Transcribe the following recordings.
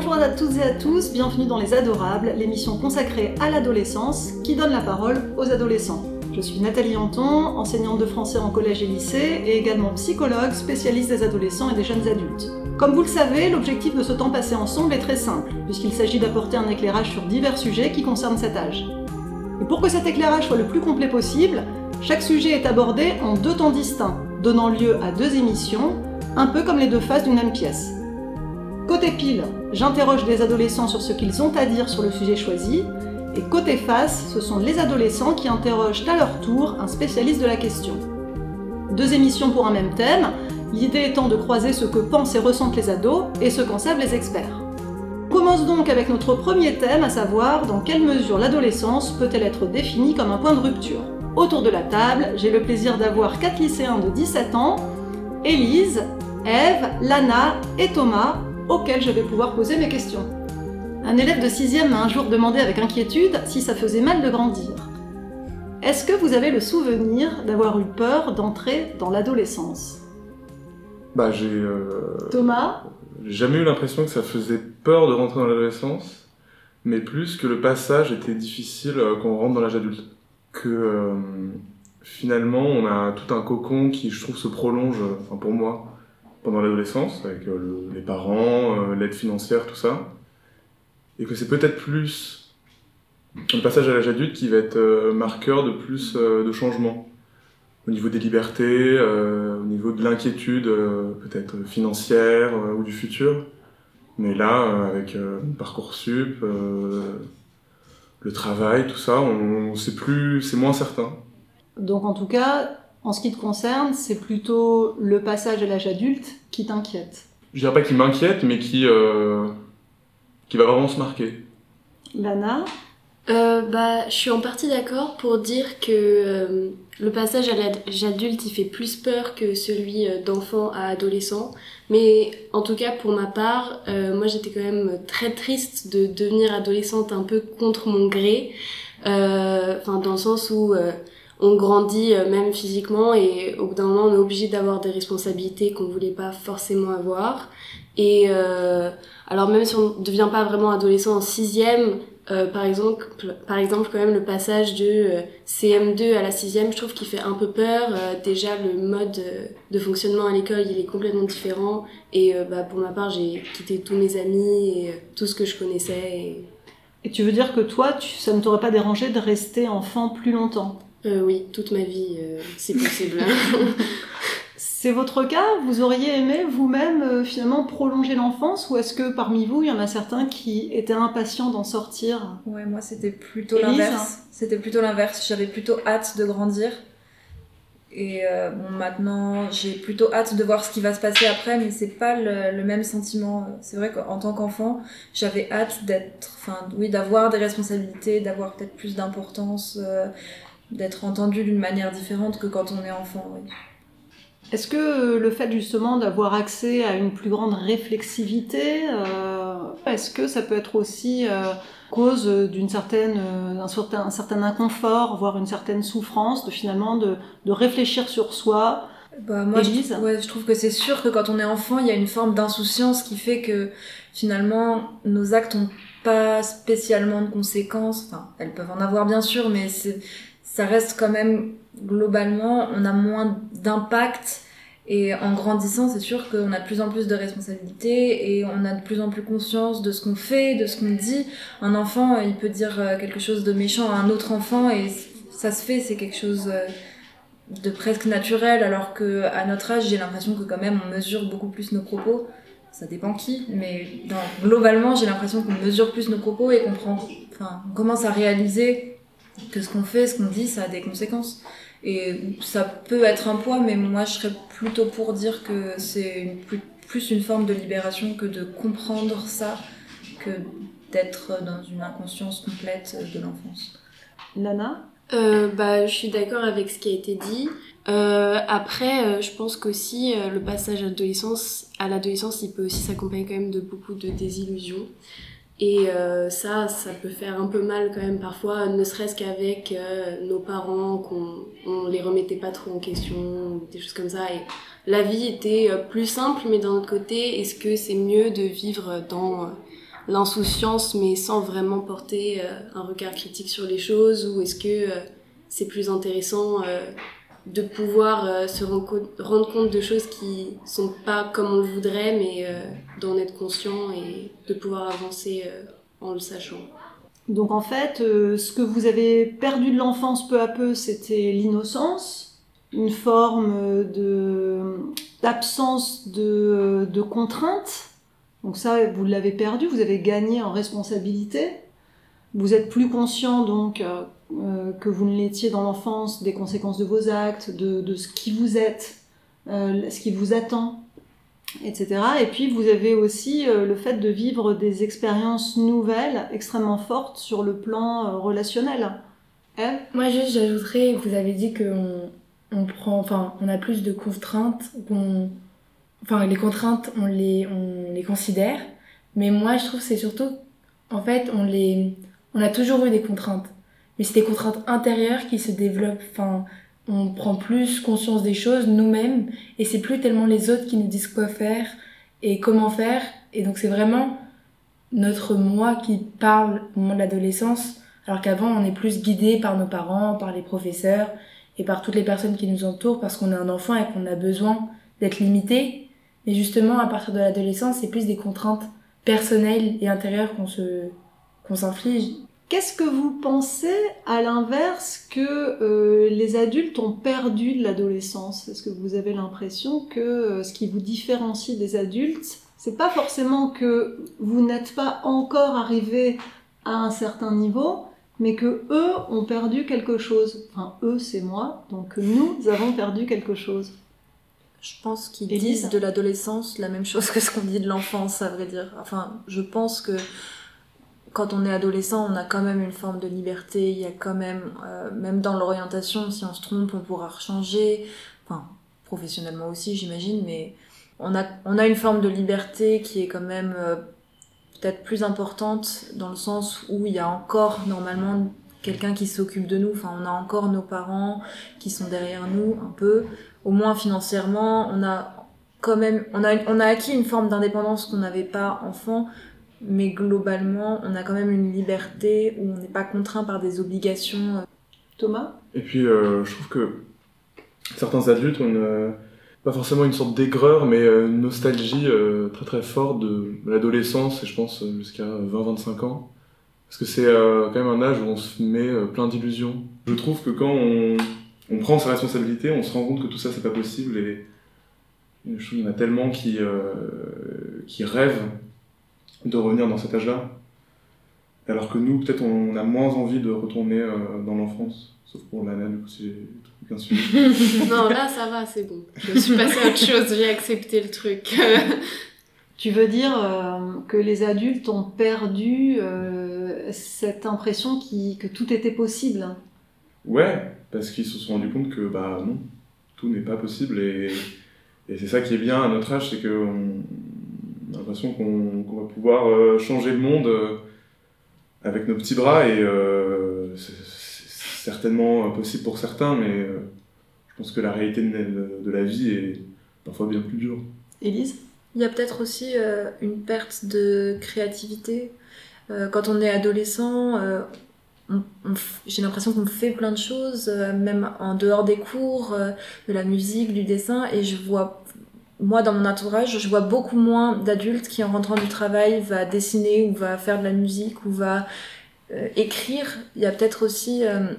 Bonjour à toutes et à tous, bienvenue dans Les Adorables, l'émission consacrée à l'adolescence qui donne la parole aux adolescents. Je suis Nathalie Anton, enseignante de français en collège et lycée et également psychologue, spécialiste des adolescents et des jeunes adultes. Comme vous le savez, l'objectif de ce temps passé ensemble est très simple, puisqu'il s'agit d'apporter un éclairage sur divers sujets qui concernent cet âge. Et pour que cet éclairage soit le plus complet possible, chaque sujet est abordé en deux temps distincts, donnant lieu à deux émissions, un peu comme les deux faces d'une même pièce. Côté pile, j'interroge les adolescents sur ce qu'ils ont à dire sur le sujet choisi, et côté face, ce sont les adolescents qui interrogent à leur tour un spécialiste de la question. Deux émissions pour un même thème, l'idée étant de croiser ce que pensent et ressentent les ados et ce qu'en savent les experts. Commence donc avec notre premier thème, à savoir dans quelle mesure l'adolescence peut-elle être définie comme un point de rupture. Autour de la table, j'ai le plaisir d'avoir quatre lycéens de 17 ans, Élise, Eve, Lana et Thomas, auxquels je vais pouvoir poser mes questions. Un élève de 6 m'a un jour demandé avec inquiétude si ça faisait mal de grandir. Est-ce que vous avez le souvenir d'avoir eu peur d'entrer dans l'adolescence? Bah j'ai... euh, Thomas? j'ai jamais eu l'impression que ça faisait peur de rentrer dans l'adolescence, mais plus que le passage était difficile euh, quand on rentre dans l'âge adulte. Que euh, finalement on a tout un cocon qui je trouve se prolonge, enfin pour moi, pendant l'adolescence, avec euh, le- les parents, euh, l'aide financière, tout ça. Et que c'est peut-être plus le passage à l'âge adulte qui va être euh, marqueur de plus de changements. Au niveau des libertés, au niveau de l'inquiétude, peut-être financière ou du futur. Mais là, avec Parcoursup, le travail, tout ça, on, c'est plus, c'est moins certain. Donc en tout cas, en ce qui te concerne, c'est plutôt le passage à l'âge adulte qui t'inquiète. Je dirais pas qu'il m'inquiète, mais qui, euh, qui va vraiment se marquer. Lana Euh, bah, je suis en partie d'accord pour dire que euh, le passage à l'âge adulte, il fait plus peur que celui d'enfant à adolescent. Mais en tout cas, pour ma part, euh, moi j'étais quand même très triste de devenir adolescente un peu contre mon gré. Euh, Enfin, dans le sens où euh, on grandit euh, même physiquement et au bout d'un moment, on est obligé d'avoir des responsabilités qu'on voulait pas forcément avoir. Et euh, alors même si on ne devient pas vraiment adolescent en sixième, euh, par exemple, par exemple, quand même le passage de euh, CM2 à la sixième, je trouve qu'il fait un peu peur. Euh, déjà, le mode de fonctionnement à l'école, il est complètement différent. Et bah, pour ma part, j'ai quitté tous mes amis et tout ce que je connaissais. Et... Tu veux dire que toi, ça ne t'aurait pas dérangé de rester enfant plus longtemps? Euh, oui, toute ma vie, euh, c'est possible. C'est votre cas Vous auriez aimé vous-même euh, finalement prolonger l'enfance ou est-ce que parmi vous, il y en a certains qui étaient impatients d'en sortir? Ouais, moi c'était plutôt l'inverse. C'était plutôt l'inverse. J'avais plutôt hâte de grandir. Et euh, bon, maintenant j'ai plutôt hâte de voir ce qui va se passer après, mais c'est pas le, le même sentiment. C'est vrai qu'en tant qu'enfant, j'avais hâte d'être, enfin, oui, d'avoir des responsabilités, d'avoir peut-être plus d'importance, euh, d'être entendu d'une manière différente que quand on est enfant. oui. Est-ce que euh, le fait justement d'avoir accès à une plus grande réflexivité, euh, est-ce que ça peut être aussi euh, cause d'une certaine, d'un certain, un certain inconfort, voire une certaine souffrance, de finalement de, de réfléchir sur soi? Bah, moi, je, ouais, je trouve que c'est sûr que quand on est enfant, il y a une forme d'insouciance qui fait que finalement, nos actes ont pas spécialement de conséquences. Enfin, elles peuvent en avoir bien sûr, mais c'est, ça reste quand même globalement, on a moins d'impact. Et en grandissant, c'est sûr qu'on a de plus en plus de responsabilités et on a de plus en plus conscience de ce qu'on fait, de ce qu'on dit. Un enfant, il peut dire euh, quelque chose de méchant à un autre enfant et ça se fait, c'est quelque chose euh, de presque naturel, alors que à notre âge, j'ai l'impression que quand même on mesure beaucoup plus nos propos. Ça dépend qui, mais globalement, j'ai l'impression qu'on mesure plus nos propos et qu'on prend, enfin, on commence à réaliser que ce qu'on fait, ce qu'on dit, ça a des conséquences. Et ça peut être un poids, mais moi, je serais plutôt pour dire que c'est plus, une forme de libération que de comprendre ça, que d'être dans une inconscience complète de l'enfance. Lana Euh, bah, je suis d'accord avec ce qui a été dit. Euh, après, euh, je pense qu'aussi euh, le passage à l'adolescence, à l'adolescence, il peut aussi s'accompagner quand même de beaucoup de désillusions. Et euh, ça, ça peut faire un peu mal quand même parfois, ne serait-ce qu'avec euh, nos parents, qu'on on les remettait pas trop en question, des choses comme ça. Et la vie était euh, plus simple, mais d'un autre côté, est-ce que c'est mieux de vivre dans euh, l'insouciance mais sans vraiment porter un regard critique sur les choses ou est-ce que c'est plus intéressant de pouvoir se rendre compte de choses qui sont pas comme on le voudrait mais d'en être conscient et de pouvoir avancer en le sachant. Donc en fait, euh, ce que vous avez perdu de l'enfance peu à peu, c'était l'innocence, une forme de d'absence de, de contraintes. Donc ça, vous l'avez perdu, vous avez gagné en responsabilité. Vous êtes plus conscient donc euh, euh, que vous ne l'étiez dans l'enfance des conséquences de vos actes, de, ce qui vous êtes, ce qui vous attend etc. Et puis vous avez aussi euh, le fait de vivre des expériences nouvelles extrêmement fortes sur le plan euh, relationnel. Moi juste j'ajouterais, vous avez dit qu'on on prend, enfin on a plus de contraintes, qu'on, enfin les contraintes on les, on les considère, mais moi je trouve c'est surtout, en fait on les, on a toujours eu des contraintes, mais c'est des contraintes intérieures qui se développent, enfin on prend plus conscience des choses nous-mêmes et c'est plus tellement les autres qui nous disent quoi faire et comment faire. Et donc c'est vraiment notre moi qui parle au moment de l'adolescence alors qu'avant on est plus guidé par nos parents, par les professeurs et par toutes les personnes qui nous entourent parce qu'on est un enfant et qu'on a besoin d'être limité. Mais justement à partir de l'adolescence c'est plus des contraintes personnelles et intérieures qu'on se qu'on s'inflige Qu'est-ce que vous pensez à l'inverse que euh, les adultes ont perdu de l'adolescence? Est-ce que vous avez l'impression que euh, ce qui vous différencie des adultes, c'est pas forcément que vous n'êtes pas encore arrivé à un certain niveau, mais que eux ont perdu quelque chose? Enfin, eux, c'est moi, donc nous avons perdu quelque chose. Je pense qu'ils disent de l'adolescence la même chose que ce qu'on dit de l'enfance, à vrai dire. Enfin, je pense que quand on est adolescent, on a quand même une forme de liberté. Il y a quand même, euh, même dans l'orientation, si on se trompe, on pourra rechanger. Enfin, professionnellement aussi, j'imagine, mais on a, on a une forme de liberté qui est quand même euh, peut-être plus importante dans le sens où il y a encore normalement quelqu'un qui s'occupe de nous. Enfin, on a encore nos parents qui sont derrière nous un peu. Au moins financièrement, on a quand même, on a, on a acquis une forme d'indépendance qu'on n'avait pas enfant mais globalement, on a quand même une liberté où on n'est pas contraint par des obligations. Thomas? Et puis, euh, je trouve que certains adultes ont une, pas forcément une sorte d'aigreur, mais euh, une nostalgie euh, très très forte de l'adolescence, et je pense jusqu'à 20-25 ans. Parce que c'est quand même un âge où on se met plein d'illusions. Je trouve que quand on, on, prend ses responsabilités, on se rend compte que tout ça, c'est pas possible, et il y en a tellement qui, qui rêvent de revenir dans cet âge-là. Alors que nous, peut-être, on a moins envie de retourner euh, dans l'enfance. Sauf pour Lana, du coup, si j'ai bien suivi. non, là, ça va, c'est bon. Je suis passée à autre chose, j'ai accepté le truc. tu veux dire euh, que les adultes ont perdu euh, cette impression qui, que tout était possible? Ouais, parce qu'ils se sont rendus compte que, bah non, tout n'est pas possible. Et, et c'est ça qui est bien à notre âge, c'est qu'on on a l'impression qu'on va pouvoir euh, changer le monde euh, avec nos petits bras et euh, c'est certainement possible pour certains, mais je pense que la réalité de, la vie est parfois bien plus dure. Élise? Il y a peut-être aussi une perte de créativité. quand on est adolescent, j'ai l'impression qu'on fait plein de choses, même en dehors des cours, de la musique, du dessin, et je vois moi, dans mon entourage, je vois beaucoup moins d'adultes qui, en rentrant du travail, va dessiner ou va faire de la musique ou va euh, écrire. Il y a peut-être aussi euh,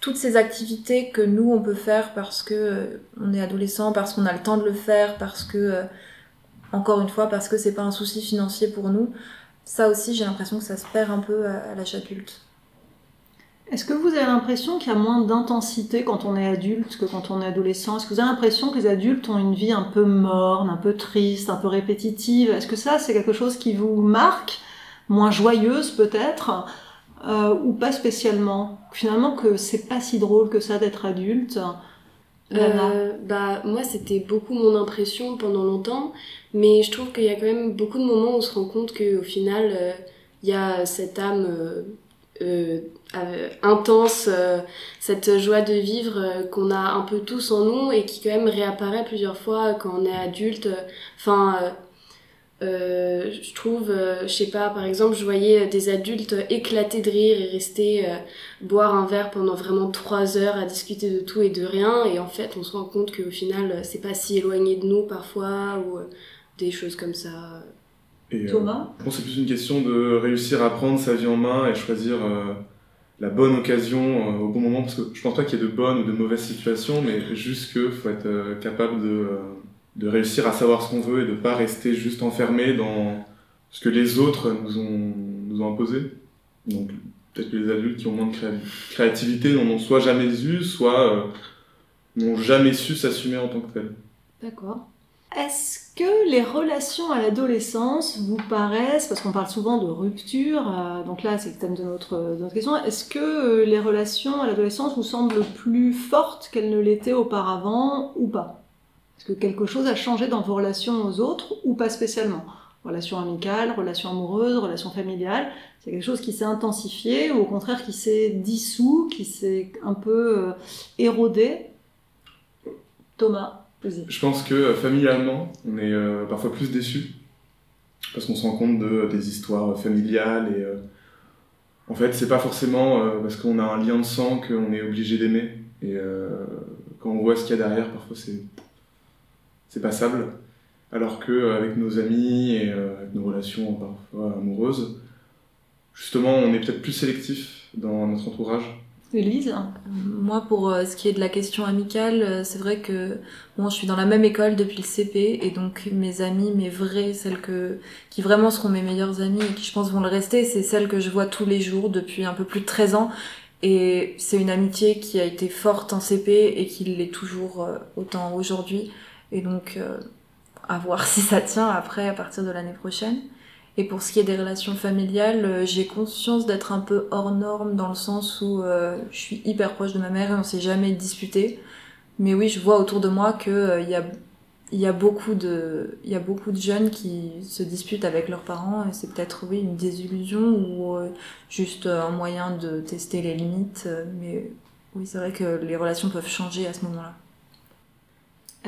toutes ces activités que nous, on peut faire parce que euh, on est adolescent, parce qu'on a le temps de le faire, parce que, encore une fois, parce que c'est pas un souci financier pour nous. Ça aussi, j'ai l'impression que ça se perd un peu à l'âge adulte. Est-ce que vous avez l'impression qu'il y a moins d'intensité quand on est adulte que quand on est adolescent? Est-ce que vous avez l'impression que les adultes ont une vie un peu morne, un peu triste, un peu répétitive? Est-ce que ça, c'est quelque chose qui vous marque? Moins joyeuse peut-être? Euh, Ou pas spécialement? Finalement, que c'est pas si drôle que ça d'être adulte euh, bah moi c'était beaucoup mon impression pendant longtemps mais je trouve qu'il y a quand même beaucoup de moments où on se rend compte qu'au final euh, il y a cette âme euh, euh, intense, euh, cette joie de vivre qu'on a un peu tous en nous et qui quand même réapparaît plusieurs fois quand on est adulte. Enfin, je trouve, je sais pas, par exemple, je voyais des adultes éclater de rire et rester boire un verre pendant vraiment trois heures à discuter de tout et de rien, et en fait, on se rend compte qu'au final, c'est pas si éloigné de nous parfois, ou des choses comme ça. Et, euh, Thomas je pense que c'est plus une question de réussir à prendre sa vie en main et choisir euh, la bonne occasion euh, au bon moment, parce que je pense pas qu'il y ait de bonnes ou de mauvaises situations, mais juste qu'il faut être capable de, de réussir à savoir ce qu'on veut et de pas rester juste enfermé dans ce que les autres nous ont, nous ont imposé. Donc peut-être que les adultes qui ont moins de créa- créativité n'en ont soit jamais eu, soit euh, n'ont jamais su s'assumer en tant que tel. D'accord. Est-ce que les relations à l'adolescence vous paraissent, parce qu'on parle souvent de rupture, euh, donc là c'est le thème de notre, de notre question, est-ce que euh, les relations à l'adolescence vous semblent plus fortes qu'elles ne l'étaient auparavant ou pas? Est-ce que quelque chose a changé dans vos relations aux autres ou pas spécialement? Relations amicales, relations amoureuses, relations familiales, c'est quelque chose qui s'est intensifié ou au contraire qui s'est dissous, qui s'est un peu euh, érodé? Thomas. Je pense que euh, familialement, on est euh, parfois plus déçus parce qu'on se rend compte de, des histoires familiales et euh, en fait, c'est pas forcément euh, parce qu'on a un lien de sang qu'on est obligé d'aimer et euh, quand on voit ce qu'il y a derrière, parfois c'est passable. Alors que euh, avec nos amis et euh, avec nos relations parfois amoureuses, justement, on est peut-être plus sélectif dans notre entourage. Élise Moi, pour euh, ce qui est de la question amicale, euh, c'est vrai que bon, je suis dans la même école depuis le CP et donc mes amies, mes vraies, celles que qui vraiment seront mes meilleures amies et qui je pense vont le rester, c'est celles que je vois tous les jours depuis un peu plus de 13 ans et c'est une amitié qui a été forte en CP et qui l'est toujours euh, autant aujourd'hui et donc euh, à voir si ça tient après à partir de l'année prochaine. Et pour ce qui est des relations familiales, euh, j'ai conscience d'être un peu hors norme dans le sens où euh, je suis hyper proche de ma mère et on s'est jamais disputé. Mais oui, je vois autour de moi que euh, il y a il y a beaucoup de il y a beaucoup de jeunes qui se disputent avec leurs parents et c'est peut-être oui une désillusion ou euh, juste un moyen de tester les limites. Mais oui, c'est vrai que les relations peuvent changer à ce moment-là.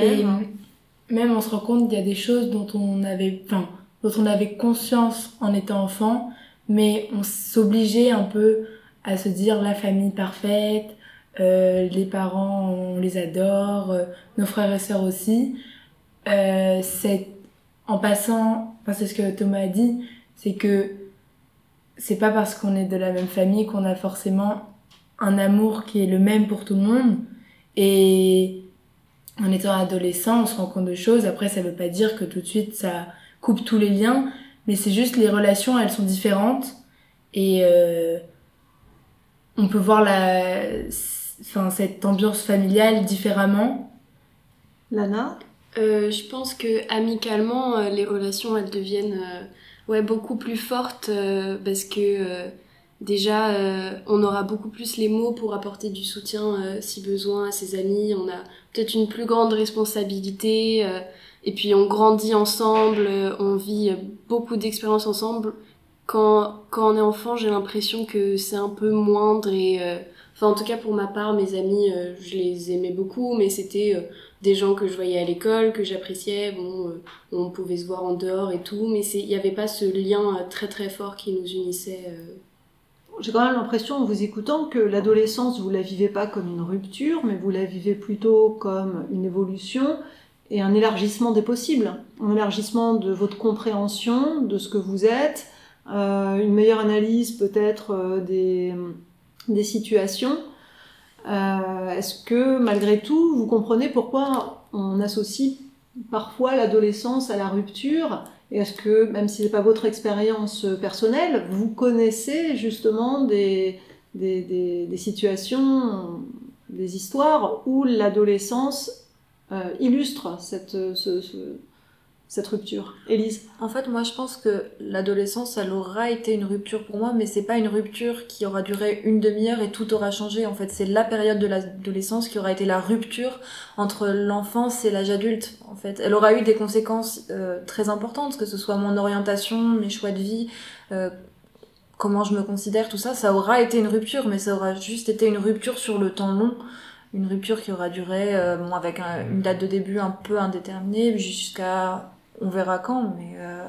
Et même on se rend compte qu'il y a des choses dont on avait, enfin, dont on avait conscience en étant enfant, mais on s'obligeait un peu à se dire la famille parfaite, euh, les parents on les adore, euh, nos frères et sœurs aussi. Euh, c'est en passant, enfin c'est ce que Thomas a dit, c'est que c'est pas parce qu'on est de la même famille qu'on a forcément un amour qui est le même pour tout le monde. Et en étant adolescent, on se rend compte de choses. Après, ça veut pas dire que tout de suite ça coupe tous les liens, mais c'est juste les relations, elles sont différentes et euh, on peut voir la, enfin cette ambiance familiale différemment. Lana? Euh, je pense que amicalement, euh, les relations, elles deviennent euh, ouais, beaucoup plus fortes euh, parce que euh, déjà, euh, on aura beaucoup plus les mots pour apporter du soutien euh, si besoin à ses amis. On a peut-être une plus grande responsabilité euh, et puis on grandit ensemble, euh, on vit euh, beaucoup d'expériences ensemble. Quand, quand on est enfant, j'ai l'impression que c'est un peu moindre et... euh, Enfin, en tout cas, pour ma part, mes amis, je les aimais beaucoup, mais c'était... des gens que je voyais à l'école, que j'appréciais, bon, on pouvait se voir en dehors et tout, mais il n'y avait pas ce lien très très fort qui nous unissait. J'ai quand même l'impression en vous écoutant que l'adolescence, vous la vivez pas comme une rupture, mais vous la vivez plutôt comme une évolution et un élargissement des possibles, un élargissement de votre compréhension de ce que vous êtes, euh, une meilleure analyse peut-être euh, des, des situations. Euh, Est-ce que malgré tout, vous comprenez pourquoi on associe parfois l'adolescence à la rupture? Et est-ce que, même si ce n'est pas votre expérience personnelle, vous connaissez justement des, des, situations, des histoires où l'adolescence illustre cette, ce, ce, cette rupture Élise En fait, moi, je pense que l'adolescence, elle aura été une rupture pour moi, mais c'est pas une rupture qui aura duré une demi-heure et tout aura changé. En fait, c'est la période de l'adolescence qui aura été la rupture entre l'enfance et l'âge adulte. En fait, elle aura eu des conséquences euh, très importantes, que ce soit mon orientation, mes choix de vie, euh, comment je me considère, tout ça. Ça aura été une rupture, mais ça aura juste été une rupture sur le temps long. Une rupture qui aura duré, euh, bon, avec un- une date de début un peu indéterminée, jusqu'à on verra quand, mais euh,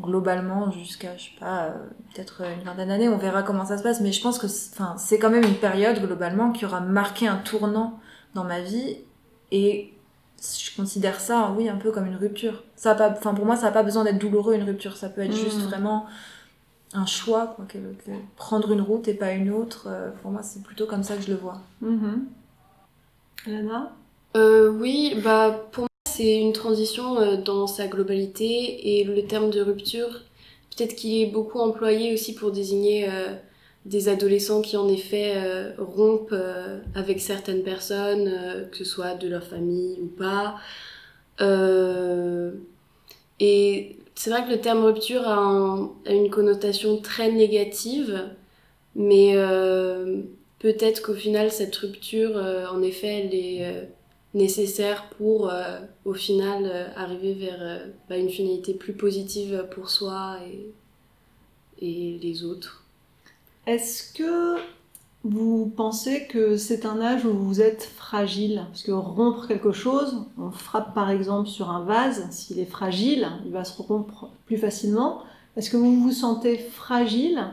globalement, jusqu'à, je sais pas, euh, peut-être une vingtaine d'années, on verra comment ça se passe. Mais je pense que enfin, c'est quand même une période, globalement, qui aura marqué un tournant dans ma vie. Et je considère ça, oui, un peu comme une rupture. Ça a pas, enfin, pour moi, ça n'a pas besoin d'être douloureux, une rupture. Ça peut être juste Mm. vraiment un choix, quoi, que- que prendre une route et pas une autre. pour moi, c'est plutôt comme ça que je le vois. Mhm. Lana Euh, oui, bah pour moi c'est une transition euh, dans sa globalité et le terme de rupture, peut-être qu'il est beaucoup employé aussi pour désigner euh, des adolescents qui en effet rompent avec certaines personnes, que ce soit de leur famille ou pas. Et c'est vrai que le terme rupture a, un- a une connotation très négative, mais peut-être qu'au final cette rupture, euh, en effet, elle est euh, nécessaire pour euh, au final arriver vers bah, une finalité plus positive pour soi et, et les autres. Est-ce que vous pensez que c'est un âge où vous êtes fragile? Parce que rompre quelque chose, on frappe par exemple sur un vase, s'il est fragile, il va se rompre plus facilement. Est-ce que vous vous sentez fragile?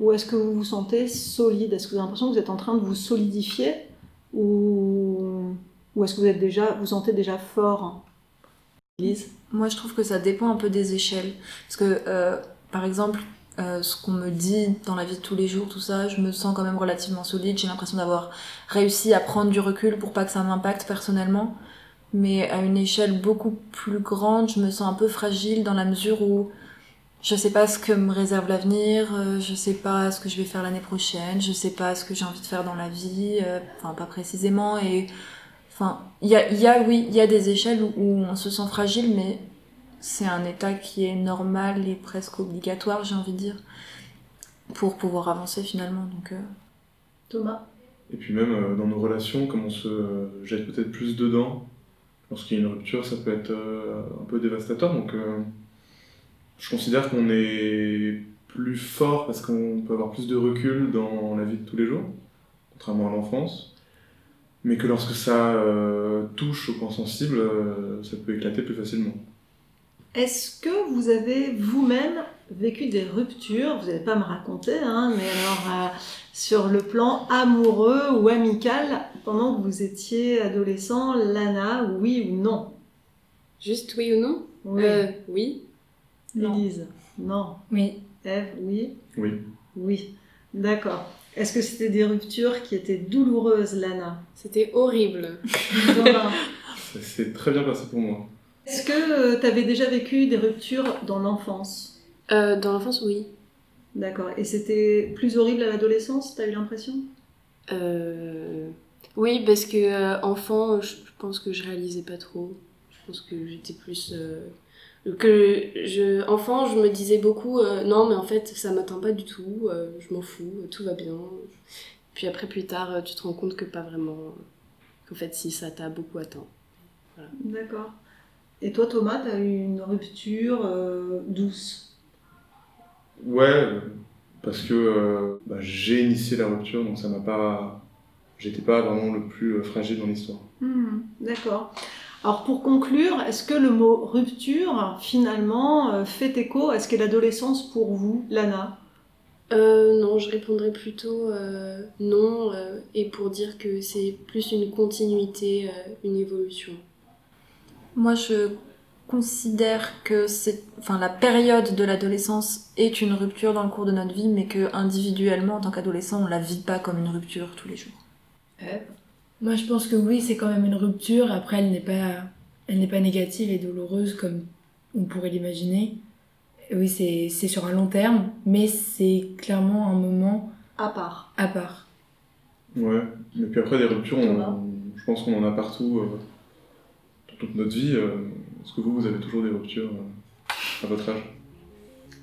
Ou est-ce que vous vous sentez solide? Est-ce que vous avez l'impression que vous êtes en train de vous solidifier? Ou, est-ce que vous êtes déjà, vous sentez déjà fort? Lise Moi, je trouve que ça dépend un peu des échelles. Parce que, euh, par exemple, euh, ce qu'on me dit dans la vie de tous les jours, tout ça, je me sens quand même relativement solide. J'ai l'impression d'avoir réussi à prendre du recul pour pas que ça m'impacte personnellement. Mais à une échelle beaucoup plus grande, je me sens un peu fragile dans la mesure où je sais pas ce que me réserve l'avenir, euh, je sais pas ce que je vais faire l'année prochaine, je sais pas ce que j'ai envie de faire dans la vie, euh, enfin pas précisément. Et Enfin, il y a, il y a, oui, il y a des échelles où, où on se sent fragile, mais c'est un état qui est normal et presque obligatoire, j'ai envie de dire, pour pouvoir avancer finalement. Donc, euh, Thomas? Et puis même euh, dans nos relations, comme on se euh, jette peut-être plus dedans, lorsqu'il y a une rupture, ça peut être euh, un peu dévastateur. Donc euh, je considère qu'on est plus fort parce qu'on peut avoir plus de recul dans la vie de tous les jours, contrairement à l'enfance. Mais que lorsque ça euh, touche au point sensible, euh, ça peut éclater plus facilement. Est-ce que vous avez vous-même vécu des ruptures? Vous n'allez pas me raconter, hein, mais alors euh, sur le plan amoureux ou amical, pendant que vous étiez adolescent, Lana, oui ou non? Juste oui ou non? Oui. Euh, Oui. Non. Élise Non. Oui. Eve Oui. Oui. Oui. D'accord. Est-ce que c'était des ruptures qui étaient douloureuses, Lana? C'était horrible. Ça s'est très bien passé pour moi. Est-ce que tu avais déjà vécu des ruptures dans l'enfance? Euh, dans l'enfance, oui. D'accord. Et c'était plus horrible à l'adolescence, t'as eu l'impression? Euh, Oui, parce que euh, enfant, je je pense que je réalisais pas trop. Je pense que j'étais plus. Que je, enfant, je me disais beaucoup euh, non, mais en fait, ça m'atteint pas du tout, euh, je m'en fous, tout va bien. Puis après, plus tard, tu te rends compte que pas vraiment. Qu'en fait, si ça t'a beaucoup atteint. D'accord. Et toi, Thomas, t'as eu une rupture euh, douce? Ouais, parce que euh, bah, j'ai initié la rupture, donc ça m'a pas. J'étais pas vraiment le plus fragile dans l'histoire. Hmm, D'accord. Alors pour conclure, est-ce que le mot rupture, finalement, euh, fait écho à ce qu'est l'adolescence pour vous, Lana? Euh, non, je répondrais plutôt euh, non, euh, et pour dire que c'est plus une continuité, euh, une évolution. moi, je considère que c'est, enfin, la période de l'adolescence est une rupture dans le cours de notre vie, mais que individuellement, en tant qu'adolescent, on la vit pas comme une rupture tous les jours. Moi, je pense que oui, c'est quand même une rupture. Après, elle n'est pas, elle n'est pas négative et douloureuse comme on pourrait l'imaginer. Oui, c'est c'est sur un long terme, mais c'est clairement un moment À part. à part. Ouais, et puis après des ruptures, on- je pense qu'on en a partout euh, dans toute notre vie. euh, Est-ce que vous, vous avez toujours des ruptures euh, à votre âge?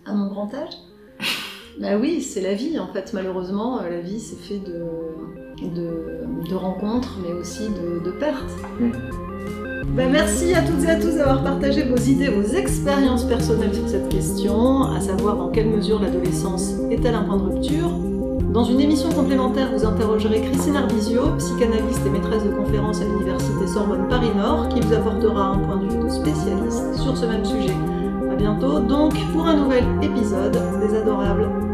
À mon grand âge? Bah oui, c'est la vie en fait. Malheureusement, la vie c'est fait de, de, de rencontres, mais aussi de, pertes. Bah, merci à toutes et à tous d'avoir partagé vos idées, vos expériences personnelles sur cette question, à savoir dans quelle mesure l'adolescence est-elle un point de rupture Dans une émission complémentaire, vous interrogerez Christine Arbizio, psychanalyste et maîtresse de conférences à l'université Sorbonne Paris-Nord, qui vous apportera un point de vue de spécialiste sur ce même sujet. A bientôt donc pour un nouvel épisode des Adorables.